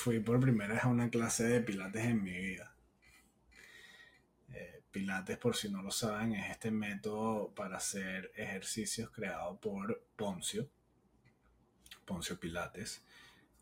fui por primera vez a una clase de pilates en mi vida. Eh, pilates, por si no lo saben, es este método para hacer ejercicios creado por Poncio, Poncio Pilates,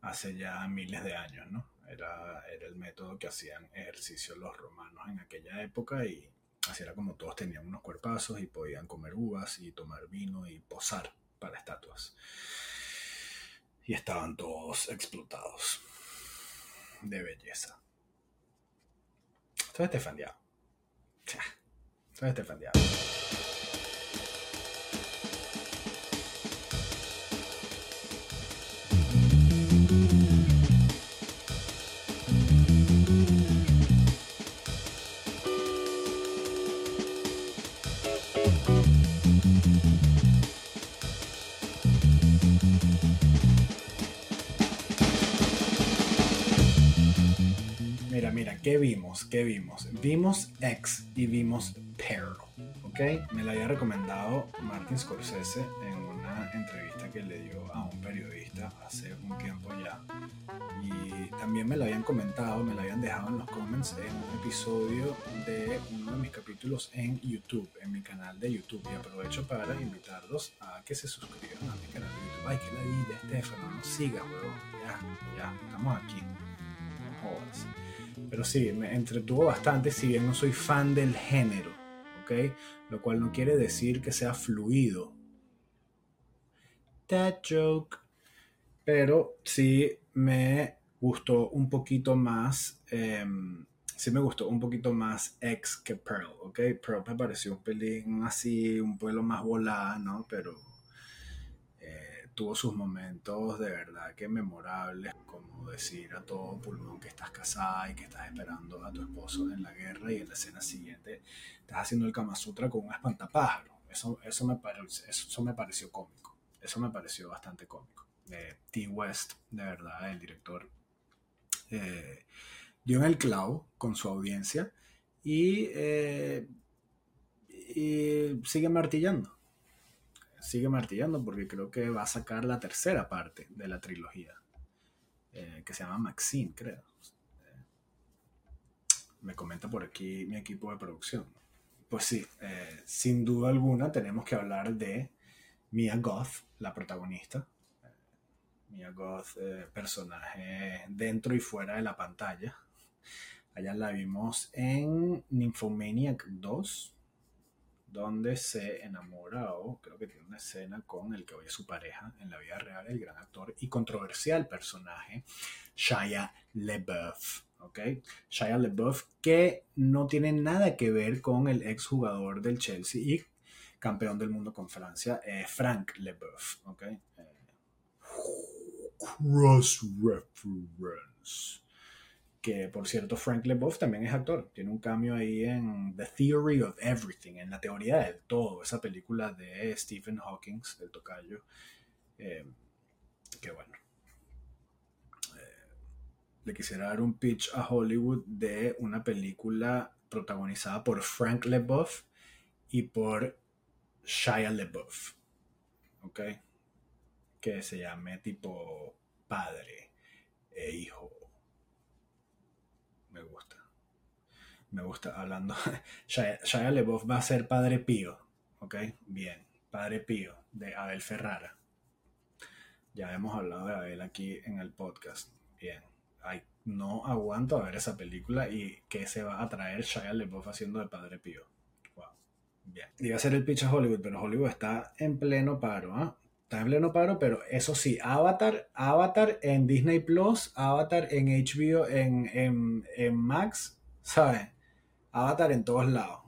hace ya miles de años, ¿no? Era, era el método que hacían ejercicios los romanos en aquella época y así era como todos tenían unos cuerpazos y podían comer uvas y tomar vino y posar para estatuas. Y estaban todos explotados de belleza. Soy Estefan Diao. Soy Estefan Mira, ¿qué vimos? ¿Qué vimos? Vimos X y vimos Peril, ¿ok? Me la había recomendado Martin Scorsese en una entrevista que le dio a un periodista hace un tiempo ya. Y también me la habían comentado, me la habían dejado en los comments en un episodio de uno de mis capítulos en YouTube, en mi canal de YouTube. Y aprovecho para invitarlos a que se suscriban a mi canal de YouTube. Ay, que la vida, Estefano, no sigas, huevón. Ya, ya, estamos aquí. No jodas. Pero sí, me entretuvo bastante, si bien no soy fan del género, ¿ok? Lo cual no quiere decir que sea fluido. That joke. Pero sí me gustó un poquito más, em, sí me gustó un poquito más X que Pearl, ¿ok? Pearl me pareció un pelín así, un pueblo más volada, ¿no? Pero tuvo sus momentos de verdad que memorables, como decir a todo pulmón que estás casada y que estás esperando a tu esposo en la guerra y en la escena siguiente estás haciendo el Kama Sutra con un espantapájaro. Eso, eso, me pareció, eso me pareció cómico, eso me pareció bastante cómico. Eh, T. West, de verdad, el director, eh, dio en el clavo con su audiencia y, eh, y sigue martillando sigue martillando porque creo que va a sacar la tercera parte de la trilogía, eh, que se llama Maxine, creo. Eh, me comenta por aquí mi equipo de producción. Pues sí, eh, sin duda alguna tenemos que hablar de Mia Goth, la protagonista. Mia Goth, personaje dentro y fuera de la pantalla. Allá la vimos en Nymphomaniac 2, donde se enamora o creo que tiene una escena con el que hoy es su pareja en la vida real, el gran actor y controversial personaje Shia LeBeouf. ¿ok? Shia LeBeouf que no tiene nada que ver con el exjugador del Chelsea y campeón del mundo con Francia, eh, Frank LeBeouf. Eh, cross reference que por cierto Frank LeBeouf también es actor, tiene un cambio ahí en The Theory of Everything, en la teoría del todo, esa película de Stephen Hawking, del tocayo, eh, que bueno, eh, le quisiera dar un pitch a Hollywood de una película protagonizada por Frank LeBeouf y por Shia LeBeouf, ¿ok? Que se llame tipo padre e hijo me gusta. Me gusta hablando. Shia, Shia LeBeouf va a ser Padre Pío. ¿Ok? Bien. Padre Pío de Abel Ferrara. Ya hemos hablado de Abel aquí en el podcast. Bien. Ay, no aguanto a ver esa película y qué se va a traer Shia LeBeouf haciendo de Padre Pío. Wow. Bien. Iba a ser el pitch a Hollywood, pero Hollywood está en pleno paro. ¿ah? Está en pleno paro, pero eso sí, Avatar, Avatar en Disney Plus, Avatar en HBO, en, en, en Max, ¿sabes? Avatar en todos lados.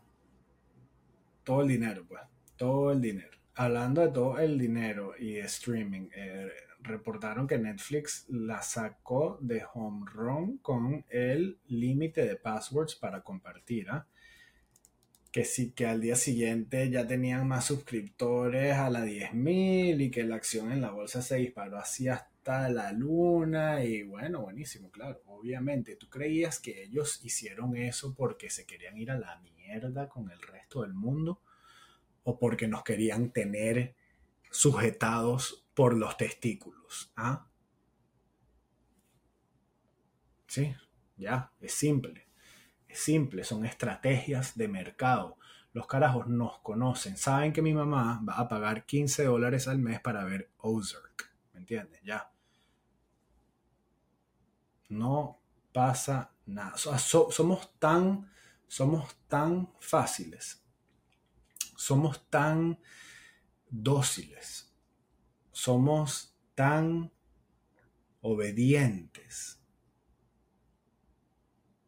Todo el dinero, pues. Todo el dinero. Hablando de todo el dinero y streaming, eh, reportaron que Netflix la sacó de home run con el límite de passwords para compartir. ¿ah? Que sí que al día siguiente ya tenían más suscriptores a la 10.000 y que la acción en la bolsa se disparó así hasta la luna y bueno, buenísimo, claro, obviamente. ¿Tú creías que ellos hicieron eso porque se querían ir a la mierda con el resto del mundo o porque nos querían tener sujetados por los testículos? ¿Ah? Sí, ya, es simple. Simple, son estrategias de mercado. Los carajos nos conocen, saben que mi mamá va a pagar 15 dólares al mes para ver Ozark. ¿Me entiendes? Ya. No pasa nada. somos tan, somos tan fáciles. Somos tan dóciles. Somos tan obedientes.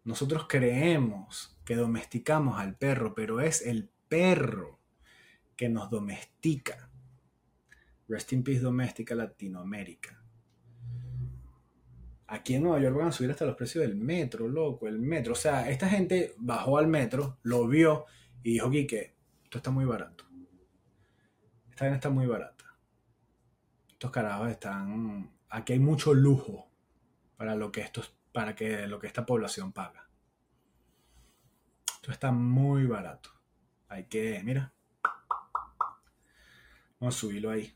Nosotros creemos que domesticamos al perro, pero es el perro que nos domestica. Rest in Peace Doméstica Latinoamérica. Aquí en Nueva York van a subir hasta los precios del metro, loco, el metro. O sea, esta gente bajó al metro, lo vio y dijo, que esto está muy barato. Esta gente está muy barata. Estos carajos están... Aquí hay mucho lujo para lo que, esto, para que, lo que esta población paga. Esto está muy barato. Hay que, mira. Vamos a subirlo ahí.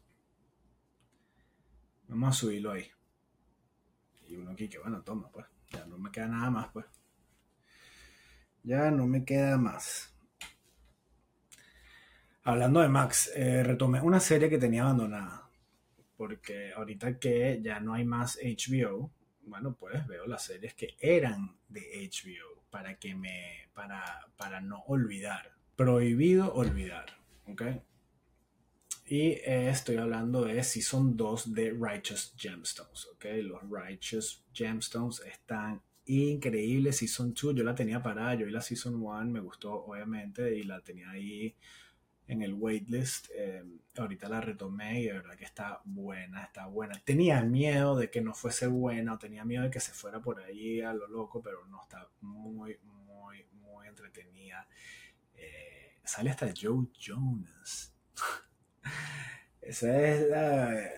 Vamos a subirlo ahí. Y uno aquí que, bueno, toma, pues. Ya no me queda nada más, pues. Ya no me queda más. Hablando de Max, eh, retomé una serie que tenía abandonada. Porque ahorita que ya no hay más HBO, bueno, pues veo las series que eran de HBO para que me. para, para no olvidar. Prohibido olvidar. ¿Ok? Y eh, estoy hablando de Season 2 de Righteous Gemstones, ¿ok? Los Righteous Gemstones están increíbles. Season 2 yo la tenía parada, yo vi la Season 1, me gustó obviamente y la tenía ahí en el waitlist. Eh, ahorita la retomé y de verdad que está buena, está buena. Tenía miedo de que no fuese buena o tenía miedo de que se fuera por ahí a lo loco, pero no, está muy, muy, muy entretenida. Eh, sale hasta Joe Jonas. Esa es la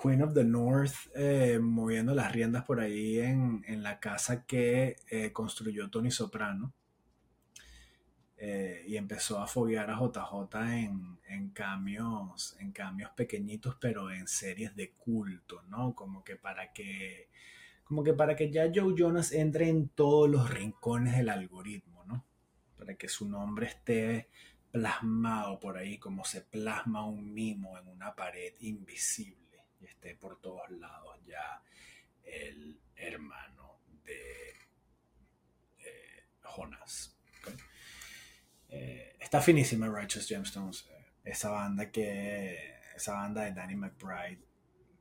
Queen of the North eh, moviendo las riendas por ahí en, la casa que eh, construyó Tony Soprano. Eh, y empezó a foguear a JJ en, en, cambios, en cambios pequeñitos, pero en series de culto, ¿no? Como que para que, como que para que ya Joe Jonas entre en todos los rincones del algoritmo, ¿no? Para que su nombre esté plasmado por ahí como se plasma un mimo en una pared invisible y esté por todos lados ya el hermano de eh, Jonas. Está finísima Righteous Gemstones, eh, esa banda que esa banda de Danny McBride.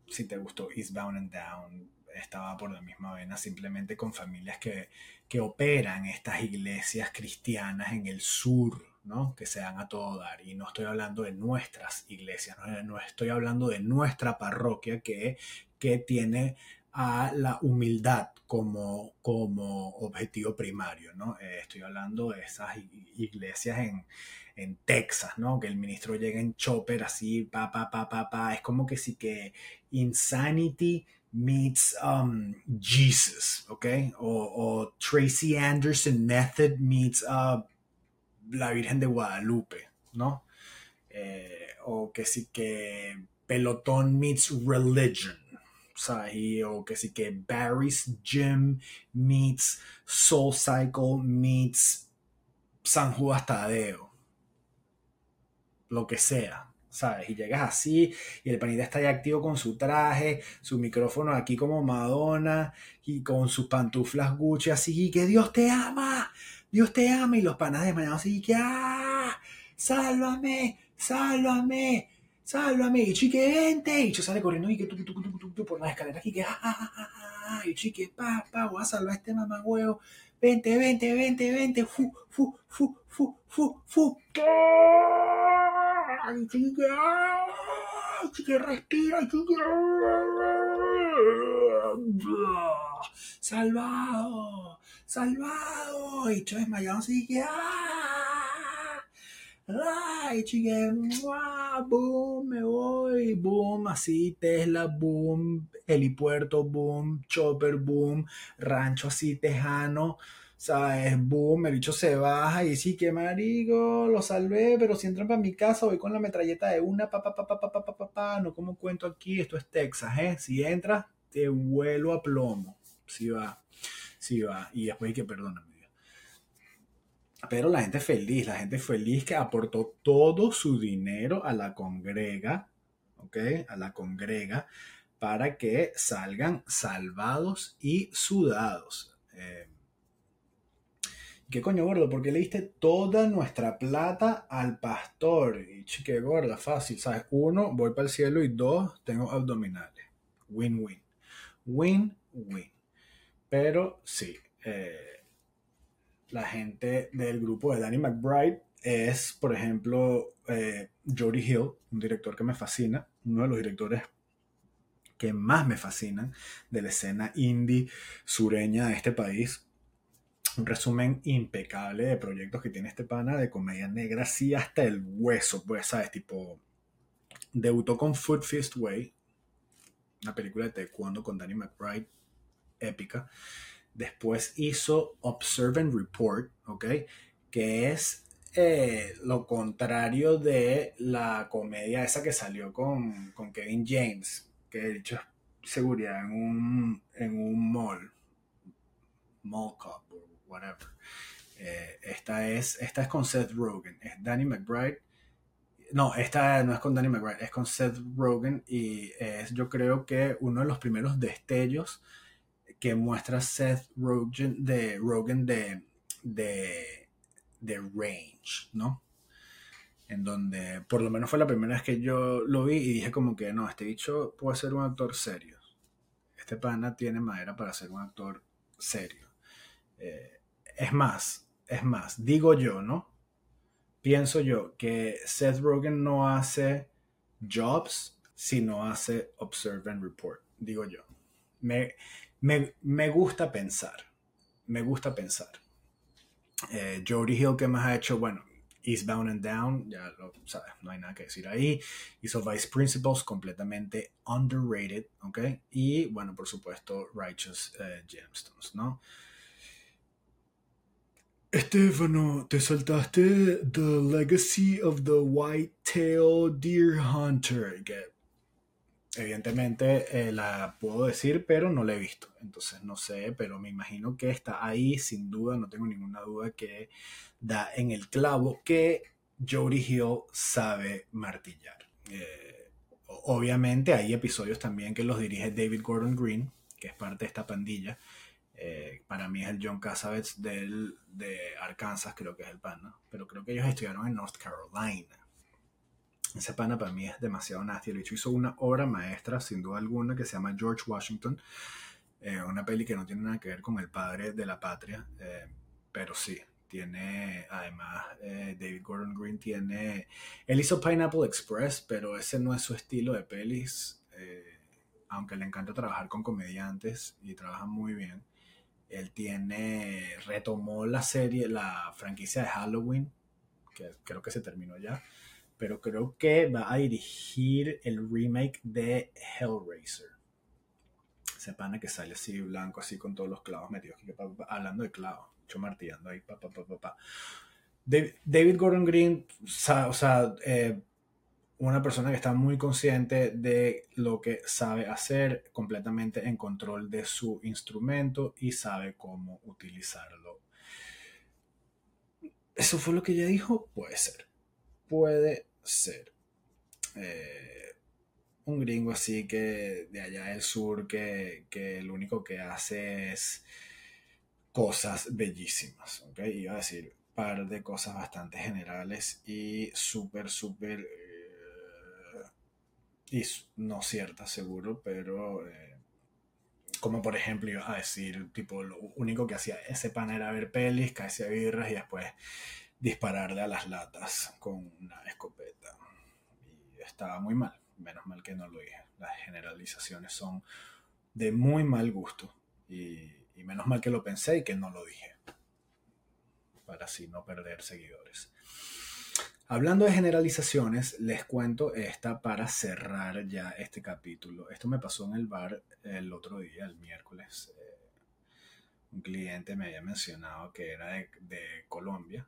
Si te gustó Eastbound and Down, estaba por la misma vena, simplemente con familias que, que operan estas iglesias cristianas en el sur que se dan a todo dar. Y no estoy hablando de nuestras iglesias, no, estoy hablando de nuestra parroquia que, que tiene a la humildad como, como objetivo primario, ¿no? Eh, estoy hablando de esas iglesias en, Texas, ¿no? Que el ministro llega en chopper así, pa, pa, pa, pa, pa. Es como que sí que insanity meets um, Jesus, ¿ok? O, Tracy Anderson Method meets uh, la Virgen de Guadalupe, ¿no? Eh, o que sí que Pelotón meets Religion, ¿sabes? o que sí que Barry's Gym meets Soul Cycle meets San Judas Tadeo. Lo que sea. ¿sabes? Y llegas así y el panita está ahí activo con su traje, su micrófono aquí como Madonna y con sus pantuflas Gucci así, y que Dios te ama, Dios te ama, y los panas de mañana así que, ¡ah! ¡Sálvame! ¡Sálvame! ¡Sálvame! Y chique, vente. Y yo sale corriendo y que tú, tú, por las escaleras aquí que, ¡ah! ah, ah, ah y chique, pa, pa, voy a salvar a este mamagüeo. Vente, vente, vente, vente. Fu, fu, fu, fu, fu, fu. Ay, chique, chique, respira, chique. Salvado salvado. Y yo desmayado así que, ¡ah! ¡Ay, chique! ¡Boom! Me voy. ¡Boom! Así, Tesla, boom. Helipuerto, boom. Chopper, boom. Rancho así, tejano. ¿sabes? Boom, el bicho se baja y sí, que marico, lo salvé, pero si entran para mi casa voy con la metralleta de una, pa, pa, pa, pa, pa, pa, no como cuento aquí, esto es Texas, ¿eh? Si entras, te vuelo a plomo. sí va, sí va. Y después hay que perdóname. Pero la gente feliz, la gente feliz que aportó todo su dinero a la congrega, ¿ok? A la congrega para que salgan salvados y sudados. Eh, ¿Qué coño, gordo? Porque le diste toda nuestra plata al pastor. Y chique, gorda, fácil, ¿sabes? Uno, voy para el cielo y dos, tengo abdominales. Win-win. Win-win. Pero sí, eh, la gente del grupo de Danny McBride es, por ejemplo, eh, Jody Hill, un director que me fascina, uno de los directores que más me fascinan de la escena indie sureña de este país. Un resumen impecable de proyectos que tiene este pana de comedia negra, sí hasta el hueso, pues, ¿sabes? Tipo, debutó con Food Fist Way, una película de taekwondo con Danny McBride, épica. Después hizo Observe and Report, ¿ok? Que es eh, lo contrario de la comedia esa que salió con, con Kevin James, que he dicho seguridad en un, en un mall, mall cop o whatever. Eh, esta, es, esta es con Seth Rogen, es Danny McBride. No, esta no es con Danny McBride, es con Seth Rogen y es yo creo que uno de los primeros destellos que muestra Seth Rogen de, Rogen de, de, de range, ¿no? en donde por lo menos fue la primera vez que yo lo vi y dije como que no, este bicho puede ser un actor serio. Este pana tiene madera para ser un actor serio. Eh, es más, es más, digo yo, ¿no? Pienso yo que Seth Rogen no hace jobs si no hace observe and report, digo yo. Me, me, gusta pensar, me gusta pensar. Eh, Jody Hill, ¿qué más ha hecho? Bueno, Eastbound and Down, ya lo sabes, no hay nada que decir ahí. Hizo Vice Principles, completamente underrated, ¿ok? Y bueno, por supuesto, Righteous eh, Gemstones, ¿no? Estefano, te saltaste The Legacy of the White-tailed Deer Hunter, que evidentemente eh, la puedo decir, pero no la he visto. Entonces no sé, pero me imagino que está ahí, sin duda, no tengo ninguna duda que da en el clavo que Jody Hill sabe martillar. Eh, obviamente hay episodios también que los dirige David Gordon Green, que es parte de esta pandilla. Eh, para mí es el John Cassavetes del, de Arkansas, creo que es el pana, pero creo que ellos estudiaron en North Carolina. Ese pana para mí es demasiado nasty. El hecho hizo una obra maestra, sin duda alguna, que se llama George Washington. Eh, una peli que no tiene nada que ver con el padre de la patria, eh, pero sí, tiene, además, eh, David Gordon Green tiene, él hizo Pineapple Express, pero ese no es su estilo de pelis, aunque le encanta trabajar con comediantes y trabaja muy bien. Él tiene, retomó la serie, la franquicia de Halloween, que creo que se terminó ya pero creo que va a dirigir el remake de Hellraiser. Ese pana que sale así blanco, así con todos los clavos metidos. Hablando de clavos, yo martillando ahí, David Gordon Green, o sea, eh, una persona que está muy consciente de lo que sabe hacer, completamente en control de su instrumento y sabe cómo utilizarlo. ¿Eso fue lo que ella dijo? Puede ser. Puede ser. Eh, un gringo así que de allá del sur que, que lo único que hace es cosas bellísimas, ¿ok? Iba a decir par de cosas bastante generales y súper, súper... Eh, y no ciertas seguro, pero... Eh, como por ejemplo iba a decir, tipo, lo único que hacía ese pan era ver pelis, caerse a birras y después dispararle a las latas con una escopeta. Y estaba muy mal, menos mal que no lo dije. Las generalizaciones son de muy mal gusto y, menos mal que lo pensé y que no lo dije, para así no perder seguidores. Hablando de generalizaciones, les cuento esta para cerrar ya este capítulo. Esto me pasó en el bar el otro día, el miércoles. Eh, un cliente me había mencionado que era de Colombia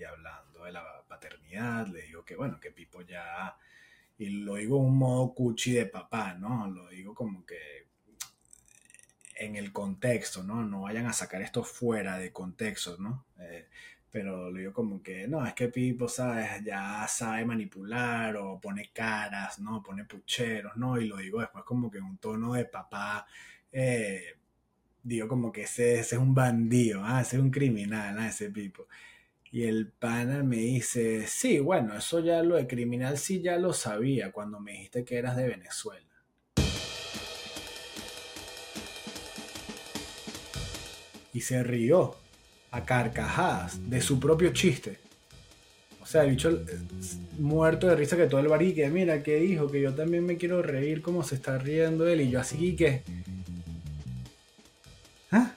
y hablando de la paternidad, le digo que bueno, que Pipo ya, y lo digo un modo cuchi de papá, ¿no? Lo digo como que en el contexto, ¿no? No vayan a sacar esto fuera de contexto, ¿no? Eh, pero lo digo como que, no, es que Pipo, ¿sabes? Ya sabe manipular o pone caras, ¿no? Pone pucheros, ¿no? Y lo digo después como que en un tono de papá, eh, digo como que ese, ese, es un bandido, ¿ah? ese es un criminal, ¿ah? ese Pipo. Y el pana me dice, sí, bueno, eso ya lo de criminal sí ya lo sabía cuando me dijiste que eras de Venezuela. Y se rió a carcajadas de su propio chiste. O sea, el bicho eh, muerto de risa que todo el bar que mira, que dijo, que yo también me quiero reír como se está riendo él. Y yo así que... ¿Ah?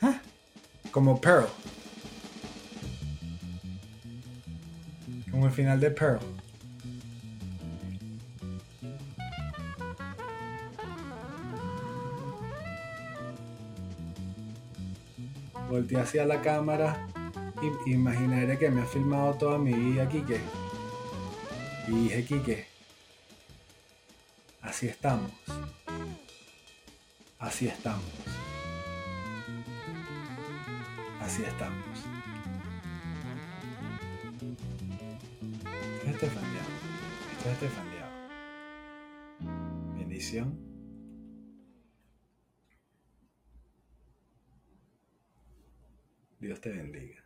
¿Ah? Como Pearl. Como el final de Pearl. Volté hacia la cámara y imaginaré que me ha filmado toda mi vida Quique. Y dije, Quique, así estamos. Así estamos. Así estamos. Esto es Esto es Bendición. Dios te bendiga.